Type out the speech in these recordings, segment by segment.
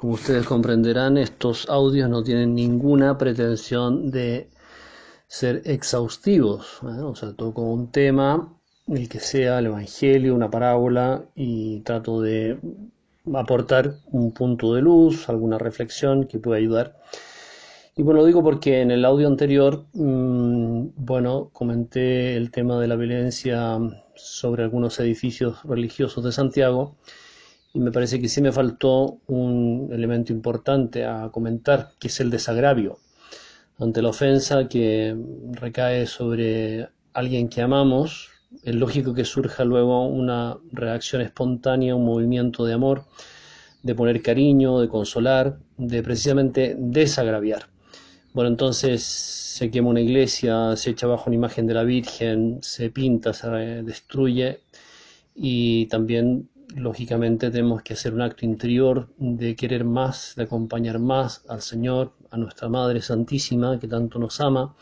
Como ustedes comprenderán, estos audios no tienen ninguna pretensión de ser exhaustivos. ¿eh? O sea, toco un tema, el que sea el Evangelio, una parábola, y trato de aportar un punto de luz, alguna reflexión que pueda ayudar. Y bueno, lo digo porque en el audio anterior, mmm, bueno, comenté el tema de la violencia sobre algunos edificios religiosos de Santiago y me parece que sí me faltó un elemento importante a comentar, que es el desagravio ante la ofensa que recae sobre alguien que amamos. Es lógico que surja luego una reacción espontánea, un movimiento de amor, de poner cariño, de consolar, de precisamente desagraviar. Bueno, entonces se quema una iglesia, se echa bajo una imagen de la Virgen, se pinta, se destruye y también lógicamente tenemos que hacer un acto interior de querer más, de acompañar más al Señor, a nuestra Madre Santísima que tanto nos ama,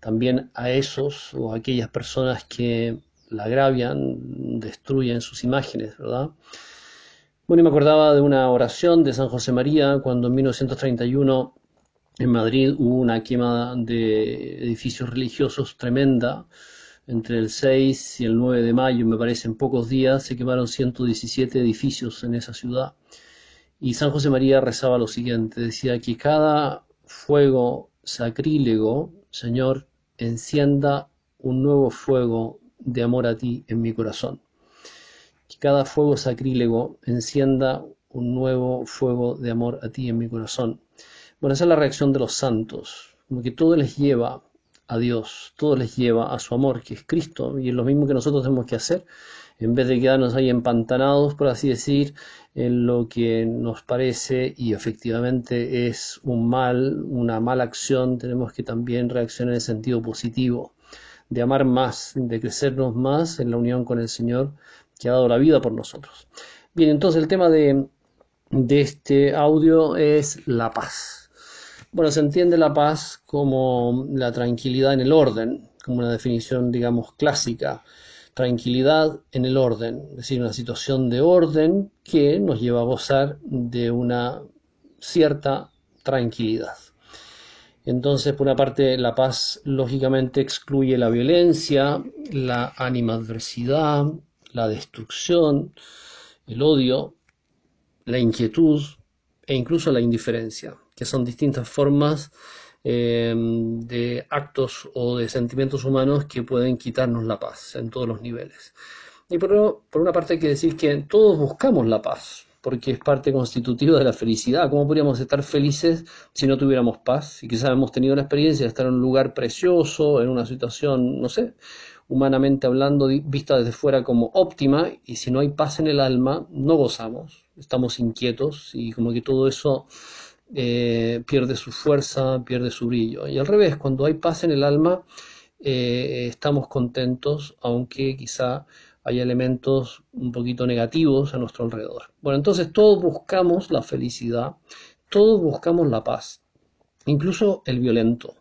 también a esos o a aquellas personas que la agravian, destruyen sus imágenes, ¿verdad? Bueno, y me acordaba de una oración de San José María cuando en 1931 en Madrid hubo una quema de edificios religiosos tremenda, entre el 6 y el 9 de mayo, me parece, en pocos días, se quemaron 117 edificios en esa ciudad. Y San José María rezaba lo siguiente, decía que cada fuego sacrílego, Señor, encienda un nuevo fuego de amor a ti en mi corazón. Que cada fuego sacrílego encienda un nuevo fuego de amor a ti en mi corazón. Bueno, esa es la reacción de los santos, como que todo les lleva a Dios, todo les lleva a su amor, que es Cristo, y es lo mismo que nosotros tenemos que hacer, en vez de quedarnos ahí empantanados, por así decir, en lo que nos parece y efectivamente es un mal, una mala acción, tenemos que también reaccionar en el sentido positivo, de amar más, de crecernos más en la unión con el Señor que ha dado la vida por nosotros. Bien, entonces el tema de, de este audio es la paz. Bueno, se entiende la paz como la tranquilidad en el orden, como una definición, digamos, clásica. Tranquilidad en el orden, es decir, una situación de orden que nos lleva a gozar de una cierta tranquilidad. Entonces, por una parte, la paz lógicamente excluye la violencia, la animadversidad, la destrucción, el odio, la inquietud e incluso la indiferencia que son distintas formas eh, de actos o de sentimientos humanos que pueden quitarnos la paz en todos los niveles. Y por, por una parte hay que decir que todos buscamos la paz, porque es parte constitutiva de la felicidad. ¿Cómo podríamos estar felices si no tuviéramos paz? Y quizás hemos tenido la experiencia de estar en un lugar precioso, en una situación, no sé, humanamente hablando, vista desde fuera como óptima, y si no hay paz en el alma, no gozamos, estamos inquietos y como que todo eso eh, pierde su fuerza, pierde su brillo. Y al revés, cuando hay paz en el alma, eh, estamos contentos, aunque quizá haya elementos un poquito negativos a nuestro alrededor. Bueno, entonces todos buscamos la felicidad, todos buscamos la paz, incluso el violento.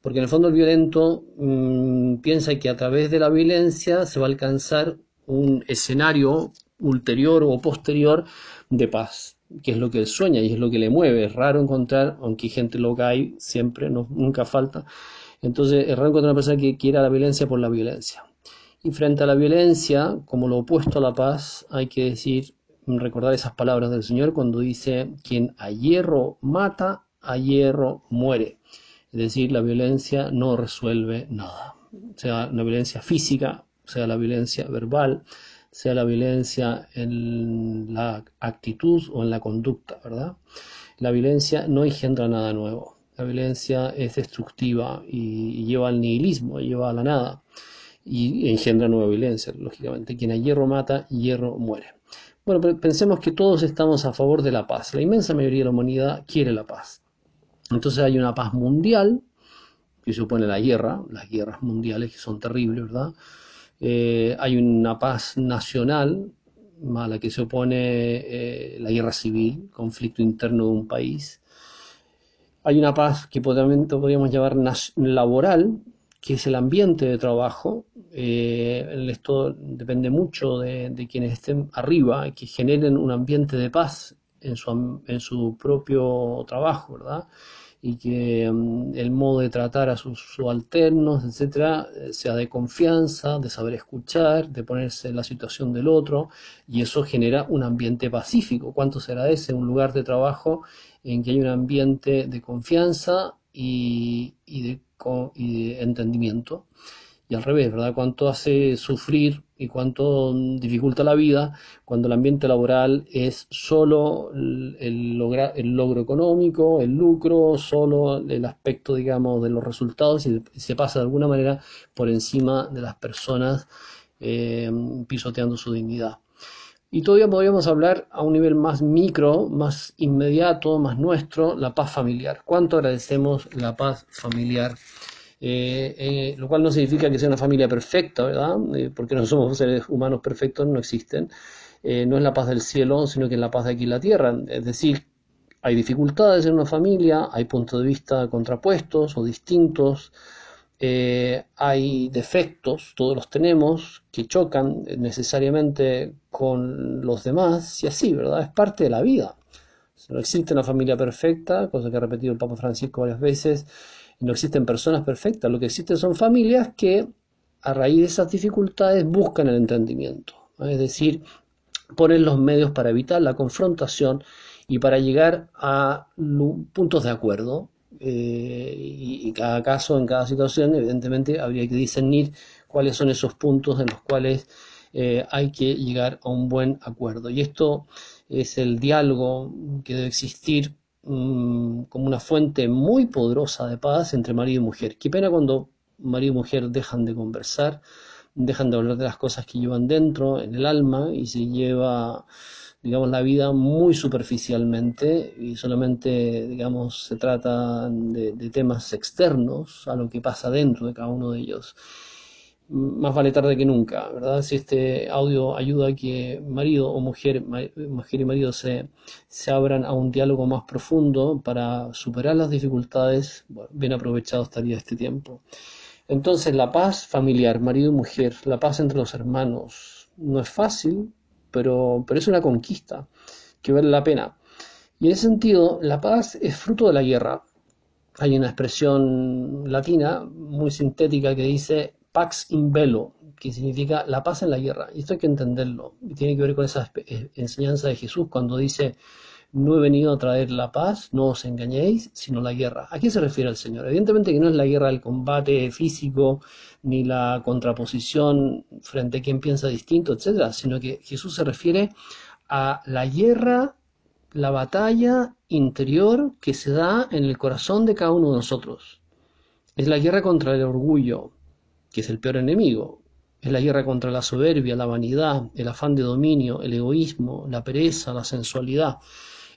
Porque en el fondo el violento mmm, piensa que a través de la violencia se va a alcanzar un escenario ulterior o posterior de paz que es lo que él sueña y es lo que le mueve. Es raro encontrar, aunque gente loca hay siempre, no, nunca falta. Entonces es raro encontrar una persona que quiera la violencia por la violencia. Y frente a la violencia, como lo opuesto a la paz, hay que decir, recordar esas palabras del Señor cuando dice, quien a hierro mata, a hierro muere. Es decir, la violencia no resuelve nada. Sea la violencia física, sea la violencia verbal, sea la violencia en la actitud o en la conducta, ¿verdad? La violencia no engendra nada nuevo. La violencia es destructiva y lleva al nihilismo, lleva a la nada y engendra nueva violencia, lógicamente. Quien a hierro mata, hierro muere. Bueno, pensemos que todos estamos a favor de la paz. La inmensa mayoría de la humanidad quiere la paz. Entonces hay una paz mundial, que supone la guerra, las guerras mundiales que son terribles, ¿verdad? Eh, hay una paz nacional a la que se opone eh, la guerra civil, conflicto interno de un país. Hay una paz que podríamos llamar laboral, que es el ambiente de trabajo. Eh, esto depende mucho de, de, quienes estén arriba, que generen un ambiente de paz en su, en su propio trabajo, ¿verdad? Y que mm, el modo de tratar a sus subalternos, etcétera, eh, sea de confianza, de saber escuchar, de ponerse en la situación del otro, y eso genera un ambiente pacífico. ¿Cuánto se agradece un lugar de trabajo en que hay un ambiente de confianza y, de, y de entendimiento? Y al revés, ¿verdad? Cuánto hace sufrir y cuánto dificulta la vida cuando el ambiente laboral es solo el, logro económico, el lucro, solo el aspecto, digamos, de los resultados y se pasa de alguna manera por encima de las personas eh, pisoteando su dignidad. Y todavía podríamos hablar a un nivel más micro, más inmediato, más nuestro, la paz familiar. ¿Cuánto agradecemos la paz familiar? Eh, eh, lo cual no significa que sea una familia perfecta, ¿verdad? Eh, porque no somos seres humanos perfectos, no existen. no es la paz del cielo, sino que es la paz de aquí en la tierra. Es decir, hay dificultades en una familia, hay puntos de vista contrapuestos o distintos, hay defectos, todos los tenemos, que chocan necesariamente con los demás, y así, ¿verdad? Es parte de la vida. No existe una familia perfecta, cosa que ha repetido el Papa Francisco varias veces, no existen personas perfectas, lo que existen son familias que a raíz de esas dificultades buscan el entendimiento, es decir, ponen los medios para evitar la confrontación y para llegar a puntos de acuerdo. Eh, y, cada caso, en cada situación, evidentemente habría que discernir cuáles son esos puntos en los cuales eh, hay que llegar a un buen acuerdo. Y esto es el diálogo que debe existir como una fuente muy poderosa de paz entre marido y mujer. Qué pena cuando marido y mujer dejan de conversar, dejan de hablar de las cosas que llevan dentro, en el alma, y se lleva, digamos, la vida muy superficialmente y solamente, digamos, se trata de temas externos a lo que pasa dentro de cada uno de ellos más vale tarde que nunca, ¿verdad? Si este audio ayuda a que marido o mujer, mujer y marido se, se abran a un diálogo más profundo para superar las dificultades, bien aprovechado estaría este tiempo. Entonces, la paz familiar, marido y mujer, la paz entre los hermanos, no es fácil, pero, pero es una conquista que vale la pena. Y en ese sentido, la paz es fruto de la guerra. Hay una expresión latina muy sintética que dice Pax in bello, que significa la paz en la guerra. Y esto hay que entenderlo. Y tiene que ver con esa eh, enseñanza de Jesús cuando dice, no he venido a traer la paz, no os engañéis, sino la guerra. ¿A qué se refiere el Señor? Evidentemente que no es la guerra del combate físico, ni la contraposición frente a quien piensa distinto, etcétera, sino que Jesús se refiere a la guerra, la batalla interior que se da en el corazón de cada uno de nosotros. Es la guerra contra el orgullo, que es el peor enemigo. Es la guerra contra la soberbia, la vanidad, el afán de dominio, el egoísmo, la pereza, la sensualidad.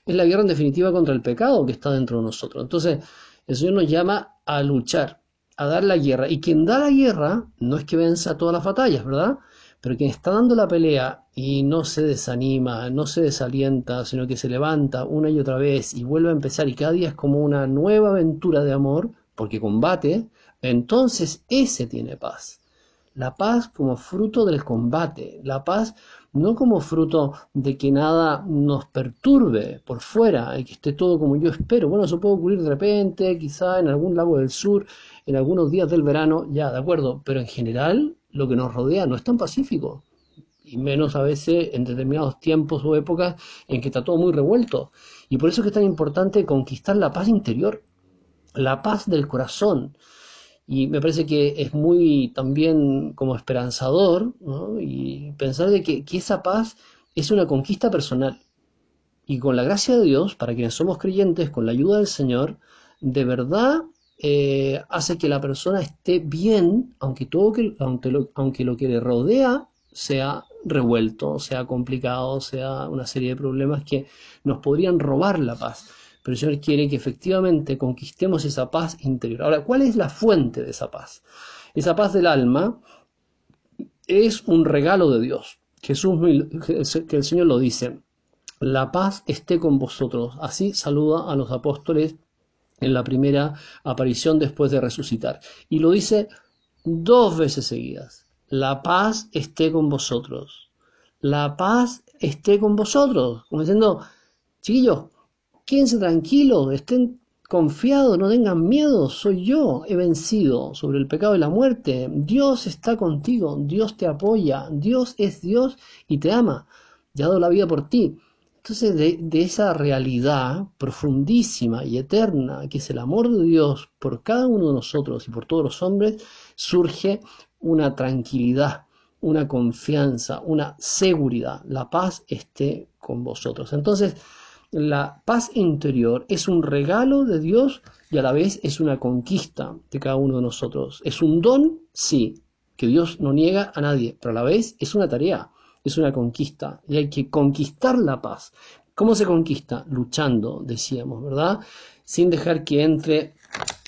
Es la guerra en definitiva contra el pecado que está dentro de nosotros. Entonces, el Señor nos llama a luchar, a dar la guerra. Y quien da la guerra no es que venza todas las batallas, ¿verdad? Pero quien está dando la pelea y no se desanima, no se desalienta, sino que se levanta una y otra vez y vuelve a empezar y cada día es como una nueva aventura de amor, porque combate, entonces ese tiene paz. La paz como fruto del combate, la paz no como fruto de que nada nos perturbe por fuera y que esté todo como yo espero. Bueno, eso puede ocurrir de repente, quizá en algún lago del sur, en algunos días del verano, ya, de acuerdo, pero en general lo que nos rodea no es tan pacífico y menos a veces en determinados tiempos o épocas en que está todo muy revuelto. Y por eso es que es tan importante conquistar la paz interior, la paz del corazón, y me parece que es muy también como esperanzador y pensar de que, esa paz es una conquista personal. Y con la gracia de Dios, para quienes somos creyentes, con la ayuda del Señor, de verdad eh, hace que la persona esté bien, aunque, todo que, aunque, lo, aunque lo que le rodea sea revuelto, sea complicado, sea una serie de problemas que nos podrían robar la paz pero el Señor quiere que efectivamente conquistemos esa paz interior. Ahora, ¿cuál es la fuente de esa paz? Esa paz del alma es un regalo de Dios. Jesús, que el Señor lo dice, la paz esté con vosotros. Así saluda a los apóstoles en la primera aparición después de resucitar. Y lo dice dos veces seguidas. La paz esté con vosotros. La paz esté con vosotros. Como diciendo, Chiquillos, quédense tranquilos, estén confiados, no tengan miedo, soy yo, he vencido sobre el pecado y la muerte. Dios está contigo, Dios te apoya, Dios es Dios y te ama, y ha dado la vida por ti. Entonces, de, de, esa realidad profundísima y eterna, que es el amor de Dios por cada uno de nosotros y por todos los hombres, surge una tranquilidad, una confianza, una seguridad. La paz esté con vosotros. Entonces, la paz interior es un regalo de Dios y a la vez es una conquista de cada uno de nosotros. Es un don, sí, que Dios no niega a nadie, pero a la vez es una tarea, es una conquista y hay que conquistar la paz. ¿Cómo se conquista? Luchando, decíamos, ¿verdad? Sin dejar que entre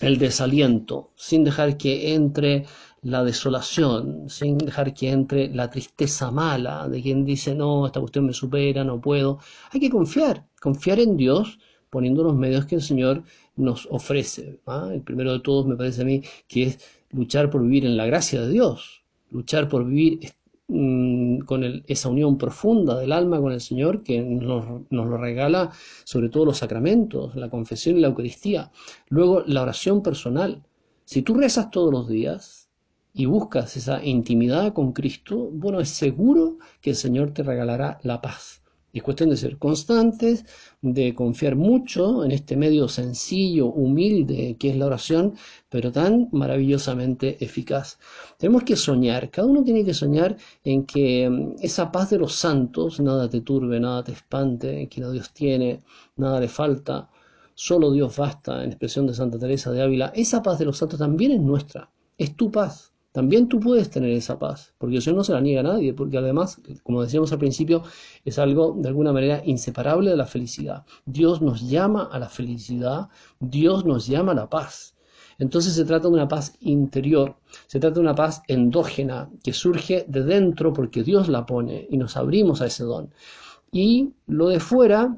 el desaliento, sin dejar que entre la desolación, sin dejar que entre la tristeza mala de quien dice, no, esta cuestión me supera, no puedo. Hay que confiar, confiar en Dios poniendo los medios que el Señor nos ofrece. ¿ah? El primero de todos me parece a mí que es luchar por vivir en la gracia de Dios, luchar por vivir mm, con esa unión profunda del alma con el Señor que nos, nos, lo regala sobre todo los sacramentos, la confesión y la Eucaristía. Luego la oración personal. Si tú rezas todos los días, y buscas esa intimidad con Cristo, bueno, es seguro que el Señor te regalará la paz. Es cuestión de ser constantes, de confiar mucho en este medio sencillo, humilde que es la oración, pero tan maravillosamente eficaz. Tenemos que soñar, cada uno tiene que soñar en que mm, esa paz de los santos, nada te turbe, nada te espante, que no Dios tiene, nada le falta, solo Dios basta, en expresión de Santa Teresa de Ávila, esa paz de los santos también es nuestra, es tu paz también tú puedes tener esa paz, porque Señor no se la niega a nadie, porque además, como decíamos al principio, es algo de alguna manera inseparable de la felicidad. Dios nos llama a la felicidad, Dios nos llama a la paz. Entonces se trata de una paz interior, se trata de una paz endógena que surge de dentro porque Dios la pone y nos abrimos a ese don. Y lo de fuera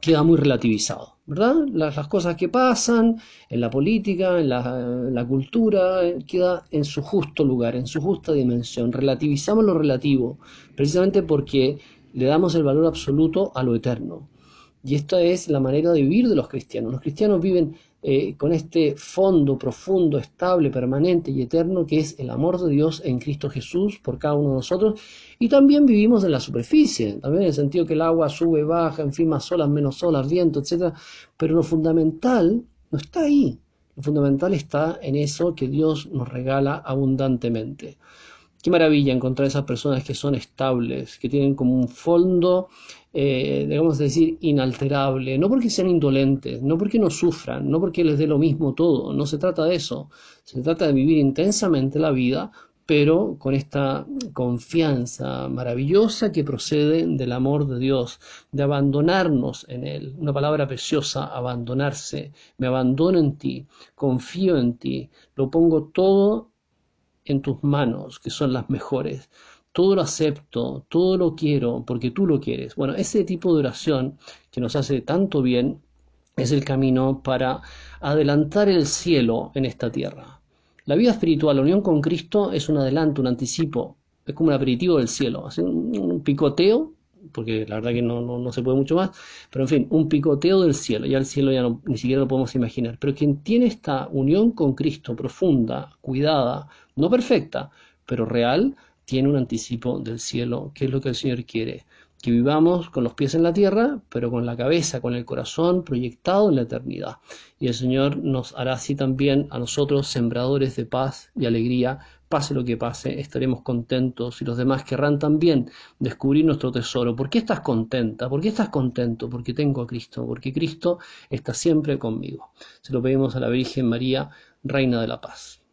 queda muy relativizado. ¿Verdad? Las, cosas que pasan en la política, en la, cultura, eh, queda en su justo lugar, en su justa dimensión. Relativizamos lo relativo, precisamente porque le damos el valor absoluto a lo eterno. Y esta es la manera de vivir de los cristianos. Los cristianos viven eh, con este fondo profundo, estable, permanente y eterno que es el amor de Dios en Cristo Jesús por cada uno de nosotros. Y también vivimos en la superficie, también en el sentido que el agua sube, baja, en fin, más olas, menos olas, viento, etc. Pero lo fundamental no está ahí. Lo fundamental está en eso que Dios nos regala abundantemente. Qué maravilla encontrar esas personas que son estables, que tienen como un fondo, eh, digamos decir, inalterable, no porque sean indolentes, no porque no sufran, no porque les dé lo mismo todo, no se trata de eso, se trata de vivir intensamente la vida, pero con esta confianza maravillosa que procede del amor de Dios, de abandonarnos en Él. Una palabra preciosa, abandonarse. Me abandono en ti, confío en ti, lo pongo todo en tus manos, que son las mejores. Todo lo acepto, todo lo quiero, porque tú lo quieres. Bueno, ese tipo de oración que nos hace tanto bien es el camino para adelantar el cielo en esta tierra. La vida espiritual, la unión con Cristo, es un adelanto, un anticipo, es como un aperitivo del cielo, hace un, picoteo, porque la verdad que no, no, se puede mucho más, pero en fin, un picoteo del cielo, ya el cielo ya ni siquiera lo podemos imaginar, pero quien tiene esta unión con Cristo profunda, cuidada, no perfecta, pero real, tiene un anticipo del cielo, que es lo que el Señor quiere. Que vivamos con los pies en la tierra, pero con la cabeza, con el corazón proyectado en la eternidad. Y el Señor nos hará así también a nosotros sembradores de paz y alegría. Pase lo que pase, estaremos contentos y los demás querrán también descubrir nuestro tesoro. ¿Por qué estás contenta? ¿Por qué estás contento? Porque tengo a Cristo, porque Cristo está siempre conmigo. Se lo pedimos a la Virgen María, Reina de la Paz.